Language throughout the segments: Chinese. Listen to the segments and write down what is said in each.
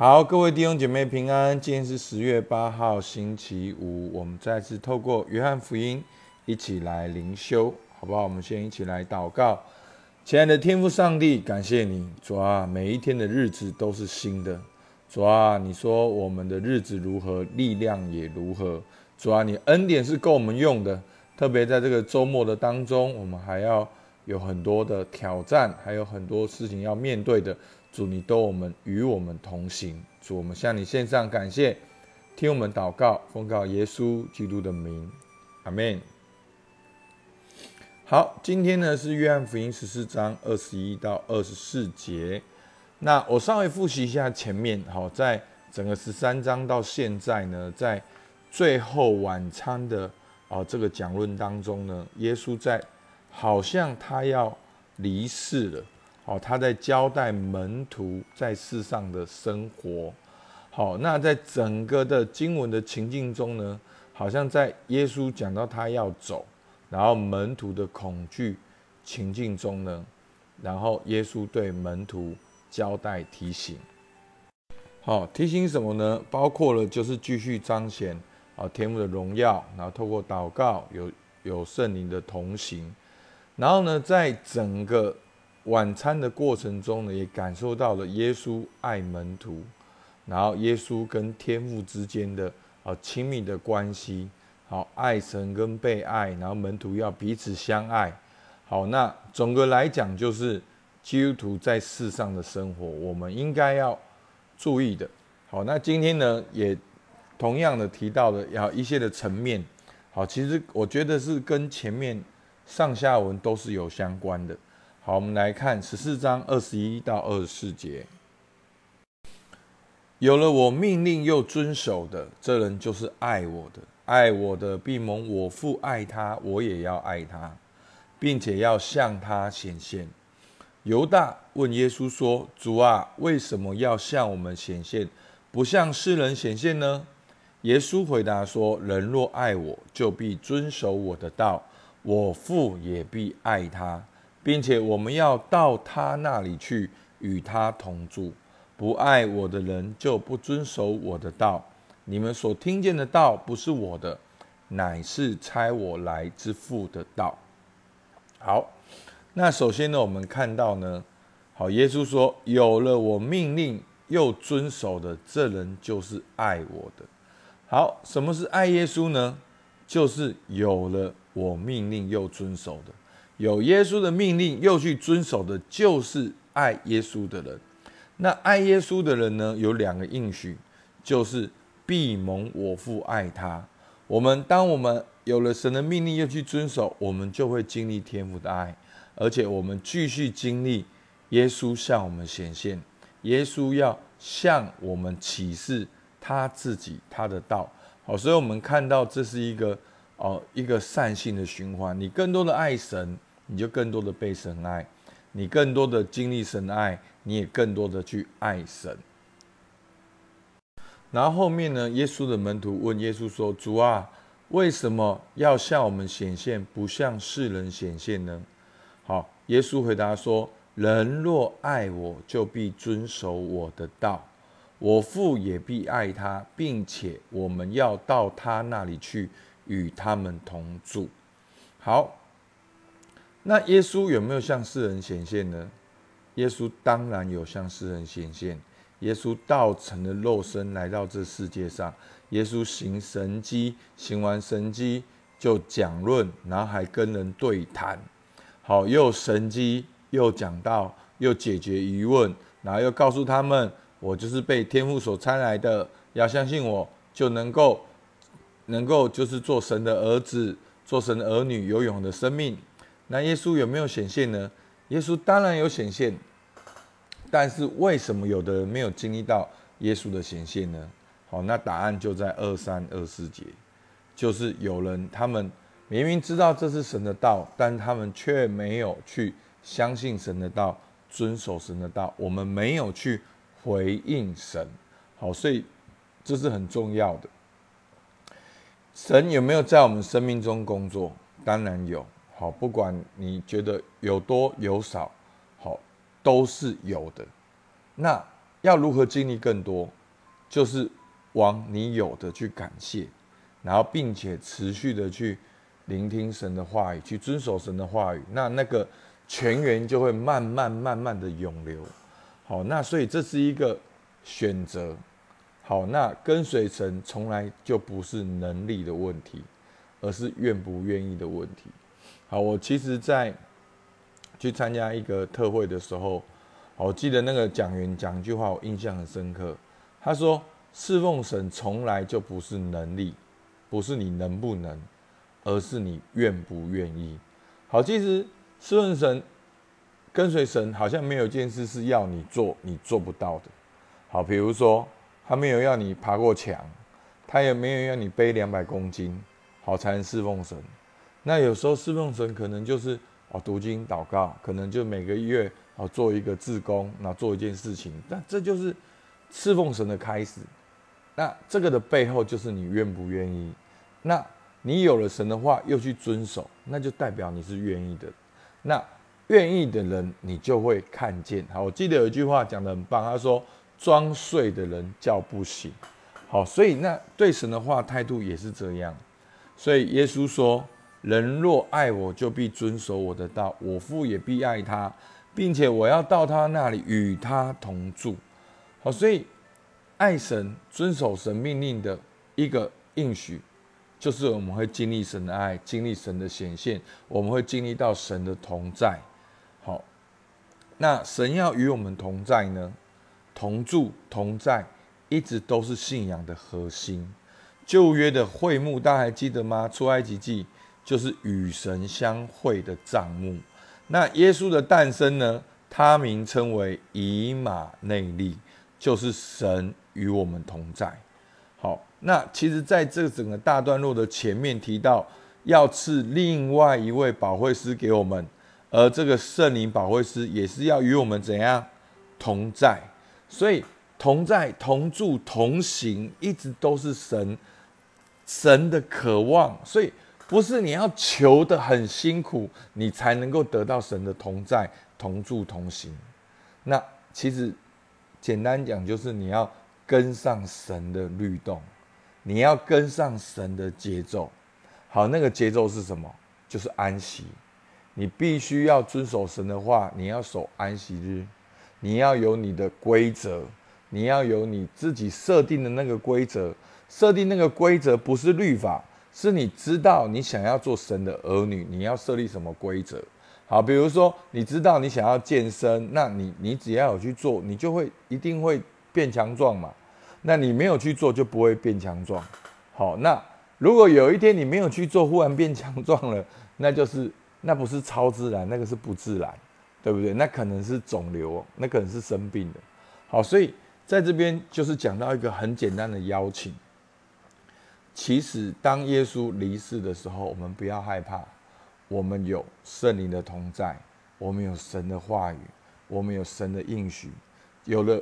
好，各位弟兄姐妹平安。今天是十月八号，星期五。我们再次透过约翰福音一起来灵修，好不好？我们先一起来祷告。亲爱的天父上帝，感谢你，主啊，每一天的日子都是新的。主啊，你说我们的日子如何，力量也如何。主啊，你恩典是够我们用的，特别在这个周末的当中，我们还要有很多的挑战，还有很多事情要面对的。主，你都我们与我们同行。主，我们向你献上感谢，听我们祷告，奉告耶稣基督的名，阿门。好，今天呢是约翰福音十四章二十一到二十四节。那我稍微复习一下前面。好，在整个十三章到现在呢，在最后晚餐的啊这个讲论当中呢，耶稣在好像他要离世了。哦，他在交代门徒在世上的生活。好，那在整个的经文的情境中呢，好像在耶稣讲到他要走，然后门徒的恐惧情境中呢，然后耶稣对门徒交代提醒。好，提醒什么呢？包括了就是继续彰显啊天父的荣耀，然后透过祷告有有圣灵的同行，然后呢，在整个。晚餐的过程中呢，也感受到了耶稣爱门徒，然后耶稣跟天父之间的啊亲密的关系，好爱神跟被爱，然后门徒要彼此相爱。好，那总的来讲就是基督徒在世上的生活，我们应该要注意的。好，那今天呢，也同样的提到了要一些的层面。好，其实我觉得是跟前面上下文都是有相关的。好，我们来看十四章二十一到二十四节。有了我命令又遵守的，这人就是爱我的。爱我的必蒙我父爱他，我也要爱他，并且要向他显现。犹大问耶稣说：“主啊，为什么要向我们显现，不向世人显现呢？”耶稣回答说：“人若爱我，就必遵守我的道，我父也必爱他。”并且我们要到他那里去与他同住。不爱我的人就不遵守我的道。你们所听见的道不是我的，乃是差我来之父的道。好，那首先呢，我们看到呢，好，耶稣说：“有了我命令又遵守的，这人就是爱我的。”好，什么是爱耶稣呢？就是有了我命令又遵守的。有耶稣的命令又去遵守的，就是爱耶稣的人。那爱耶稣的人呢？有两个应许，就是必蒙我父爱他。我们当我们有了神的命令又去遵守，我们就会经历天父的爱，而且我们继续经历耶稣向我们显现，耶稣要向我们启示他自己他的道。好，所以我们看到这是一个哦一个善性的循环。你更多的爱神。你就更多的被神爱，你更多的经历神爱，你也更多的去爱神。然后后面呢，耶稣的门徒问耶稣说：“主啊，为什么要向我们显现，不向世人显现呢？”好，耶稣回答说：“人若爱我，就必遵守我的道，我父也必爱他，并且我们要到他那里去，与他们同住。”好。那耶稣有没有向世人显现呢？耶稣当然有向世人显现。耶稣道成的肉身来到这世界上，耶稣行神迹，行完神迹就讲论，然后还跟人对谈。好，又神迹，又讲道，又解决疑问，然后又告诉他们：我就是被天父所差来的，要相信我，就能够，能够就是做神的儿子，做神的儿女，有永的生命。那耶稣有没有显现呢？耶稣当然有显现，但是为什么有的人没有经历到耶稣的显现呢？好，那答案就在二三二四节，就是有人他们明明知道这是神的道，但他们却没有去相信神的道，遵守神的道。我们没有去回应神，好，所以这是很重要的。神有没有在我们生命中工作？当然有。好，不管你觉得有多有少，好，都是有的。那要如何经历更多？就是往你有的去感谢，然后并且持续的去聆听神的话语，去遵守神的话语。那那个泉源就会慢慢慢慢的涌流。好，那所以这是一个选择。好，那跟随神从来就不是能力的问题，而是愿不愿意的问题。好，我其实，在去参加一个特会的时候，我记得那个讲员讲一句话，我印象很深刻。他说：“侍奉神从来就不是能力，不是你能不能，而是你愿不愿意。”好，其实侍奉神、跟随神，好像没有一件事是要你做你做不到的。好，比如说。他没有要你爬过墙，他也没有要你背两百公斤，好才能侍奉神。那有时候侍奉神可能就是哦读经祷告，可能就每个月哦做一个自工，那做一件事情。那这就是侍奉神的开始。那这个的背后就是你愿不愿意。那你有了神的话又去遵守，那就代表你是愿意的。那愿意的人你就会看见。好，我记得有一句话讲的很棒，他说。装睡的人叫不醒，好，所以那对神的话态度也是这样。所以耶稣说：“人若爱我，就必遵守我的道；我父也必爱他，并且我要到他那里与他同住。”好，所以爱神、遵守神命令的一个应许，就是我们会经历神的爱，经历神的显现，我们会经历到神的同在。好，那神要与我们同在呢？同住同在，一直都是信仰的核心。旧约的会幕，大家还记得吗？出埃及记就是与神相会的帐幕。那耶稣的诞生呢？他名称为以马内利，就是神与我们同在。好，那其实在这整个大段落的前面提到，要赐另外一位保惠师给我们，而这个圣灵保惠师也是要与我们怎样同在。所以同在、同住、同行，一直都是神神的渴望。所以不是你要求的很辛苦，你才能够得到神的同在、同住、同行。那其实简单讲，就是你要跟上神的律动，你要跟上神的节奏。好，那个节奏是什么？就是安息。你必须要遵守神的话，你要守安息日。你要有你的规则，你要有你自己设定的那个规则。设定那个规则不是律法，是你知道你想要做神的儿女，你要设立什么规则。好，比如说你知道你想要健身，那你你只要有去做，你就会一定会变强壮嘛。那你没有去做就不会变强壮。好，那如果有一天你没有去做，忽然变强壮了，那就是那不是超自然，那个是不自然。对不对？那可能是肿瘤，那可能是生病的。好，所以在这边就是讲到一个很简单的邀请。其实当耶稣离世的时候，我们不要害怕，我们有圣灵的同在，我们有神的话语，我们有神的应许，有了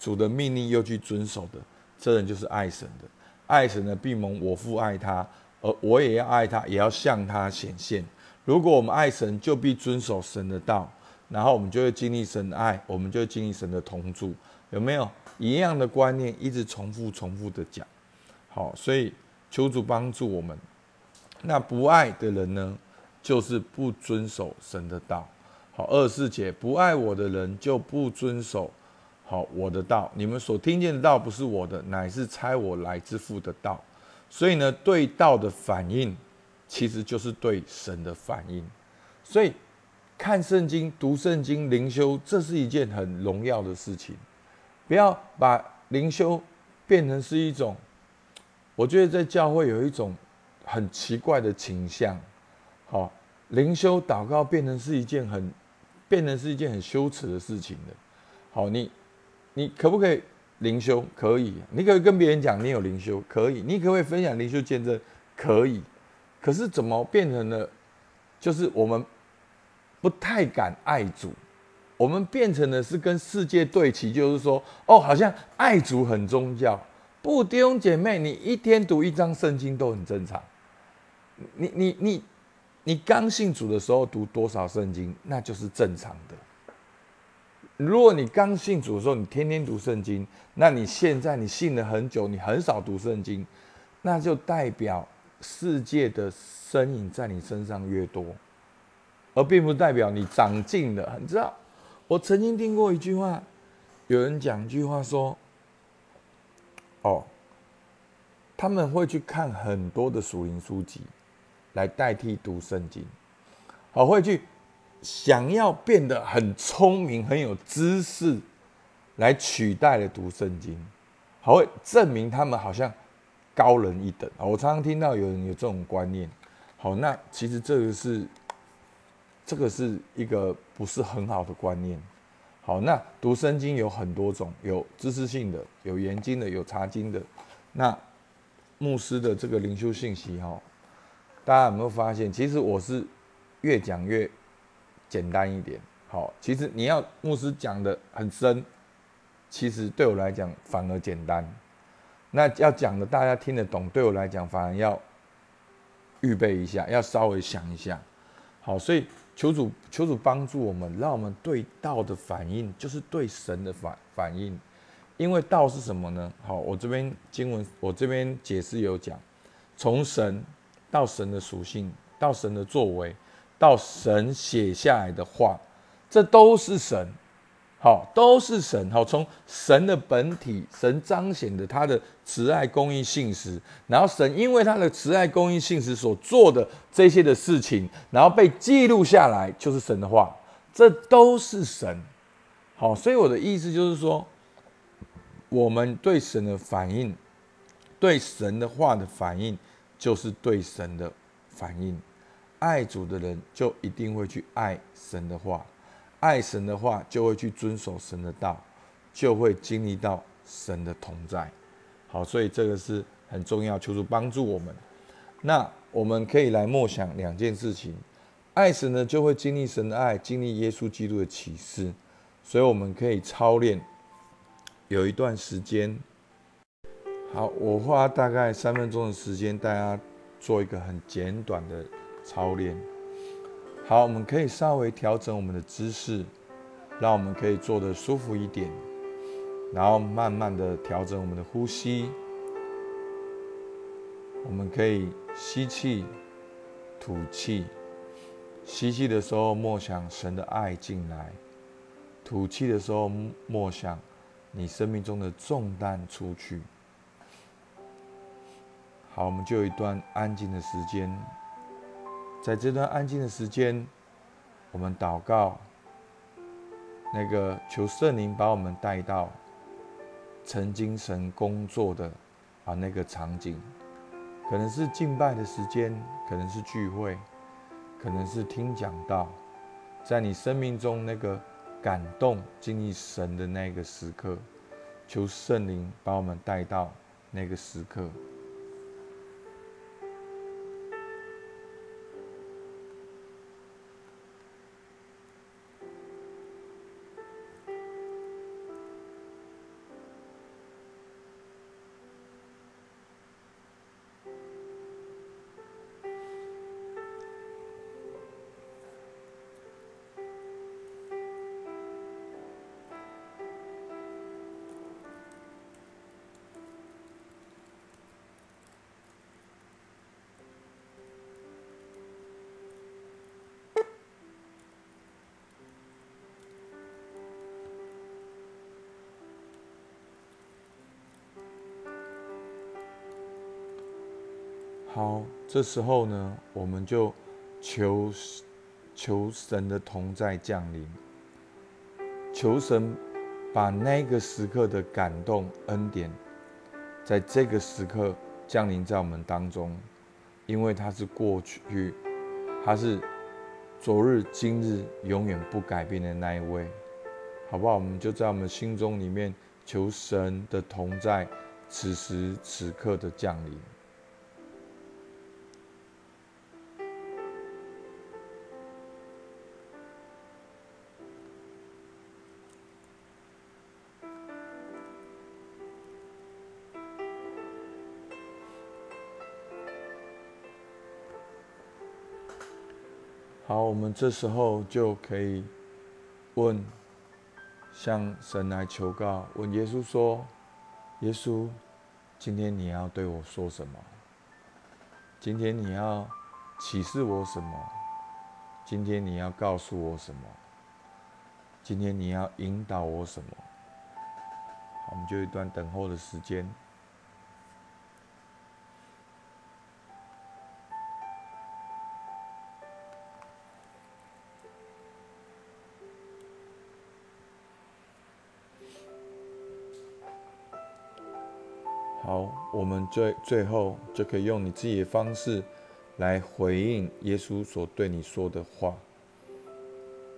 主的命令又去遵守的，这人就是爱神的。爱神的必蒙我父爱他，而我也要爱他，也要向他显现。如果我们爱神，就必遵守神的道。然后我们就会经历神的爱，我们就会经历神的同住，有没有一样的观念？一直重复、重复的讲。好，所以求主帮助我们。那不爱的人呢，就是不遵守神的道。好，二四节，不爱我的人就不遵守好我的道。你们所听见的道不是我的，乃是差我来之父的道。所以呢，对道的反应，其实就是对神的反应。所以。看圣经、读圣经、灵修，这是一件很荣耀的事情。不要把灵修变成是一种，我觉得在教会有一种很奇怪的倾向。好，灵修祷告变成是一件很，变成是一件很羞耻的事情的。好，你你可不可以灵修？可以。你可以跟别人讲你有灵修，可以。你可不可以分享灵修见证？可以。可是怎么变成了，就是我们。不太敢爱主，我们变成的是跟世界对齐，就是说，哦，好像爱主很宗教。不，弟兄姐妹，你一天读一章圣经都很正常。你你你你刚信主的时候读多少圣经，那就是正常的。如果你刚信主的时候，你天天读圣经，那你现在你信了很久，你很少读圣经，那就代表世界的身影在你身上越多，而并不代表你长进了。你知道，我曾经听过一句话，有人讲一句话说：“哦，他们会去看很多的属灵书籍，来代替读圣经，好会去。”想要变得很聪明、很有知识，来取代了读圣经，好会证明他们好像高人一等啊！我常常听到有人有这种观念。好，那其实这个是这个是一个不是很好的观念。好，那读圣经有很多种，有知识性的，有研经的，有查经的。那牧师的这个灵修信息，哈，大家有没有发现？其实我是越讲越。简单一点，好，其实你要牧师讲的很深，其实对我来讲反而简单。那要讲的大家听得懂，对我来讲反而要预备一下，要稍微想一下。好，所以求主求主帮助我们，让我们对道的反应就是对神的反反应。因为道是什么呢？好，我这边经文我这边解释有讲，从神到神的属性，到神的作为。到神写下来的话，这都是神，好，都是神，好，从神的本体，神彰显的他的慈爱、公义、信实，然后神因为他的慈爱、公义、信实所做的这些的事情，然后被记录下来，就是神的话，这都是神，好，所以我的意思就是说，我们对神的反应，对神的话的反应，就是对神的反应。爱主的人就一定会去爱神的话，爱神的话就会去遵守神的道，就会经历到神的同在。好，所以这个是很重要，求主帮助我们。那我们可以来默想两件事情：爱神呢，就会经历神的爱，经历耶稣基督的启示。所以我们可以操练有一段时间。好，我花大概三分钟的时间，大家做一个很简短的。操练好，我们可以稍微调整我们的姿势，让我们可以坐得舒服一点，然后慢慢的调整我们的呼吸。我们可以吸气、吐气。吸气的时候默想神的爱进来，吐气的时候默想你生命中的重担出去。好，我们就有一段安静的时间。在这段安静的时间，我们祷告，那个求圣灵把我们带到曾经神工作的啊那个场景，可能是敬拜的时间，可能是聚会，可能是听讲道，在你生命中那个感动经历神的那个时刻，求圣灵把我们带到那个时刻。好，这时候呢，我们就求求神的同在降临，求神把那个时刻的感动恩典，在这个时刻降临在我们当中，因为他是过去，他是昨日今日永远不改变的那一位，好不好？我们就在我们心中里面求神的同在，此时此刻的降临。好，我们这时候就可以问向神来求告，问耶稣说：“耶稣，今天你要对我说什么？今天你要启示我什么？今天你要告诉我什么？今天你要引导我什么？”我们就一段等候的时间。好，我们最最后就可以用你自己的方式来回应耶稣所对你说的话。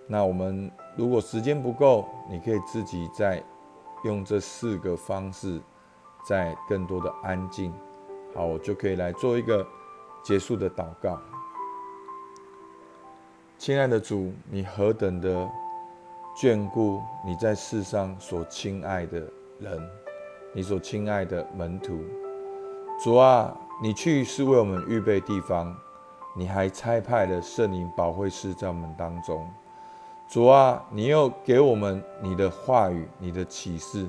那我们如果时间不够，你可以自己再。用这四个方式，再更多的安静，好，我就可以来做一个结束的祷告。亲爱的主，你何等的眷顾你在世上所亲爱的人，你所亲爱的门徒。主啊，你去是为我们预备地方，你还差派了圣灵保惠师在我们当中。主啊，你又给我们你的话语、你的启示。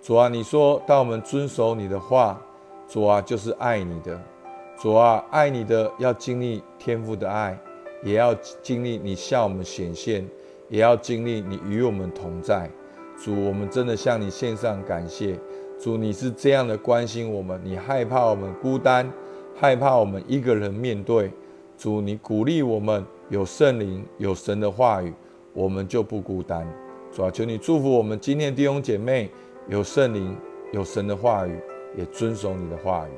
主啊，你说，当我们遵守你的话，主啊，就是爱你的。主啊，爱你的要经历天父的爱，也要经历你向我们显现，也要经历你与我们同在。主，我们真的向你献上感谢。主，你是这样的关心我们，你害怕我们孤单，害怕我们一个人面对。主，你鼓励我们有圣灵，有神的话语。我们就不孤单，主啊，求你祝福我们今天弟兄姐妹有圣灵，有神的话语，也遵守你的话语。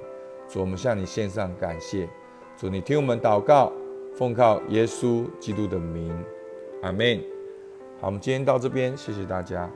主，我们向你献上感谢。主，你听我们祷告，奉靠耶稣基督的名，阿门。好，我们今天到这边，谢谢大家。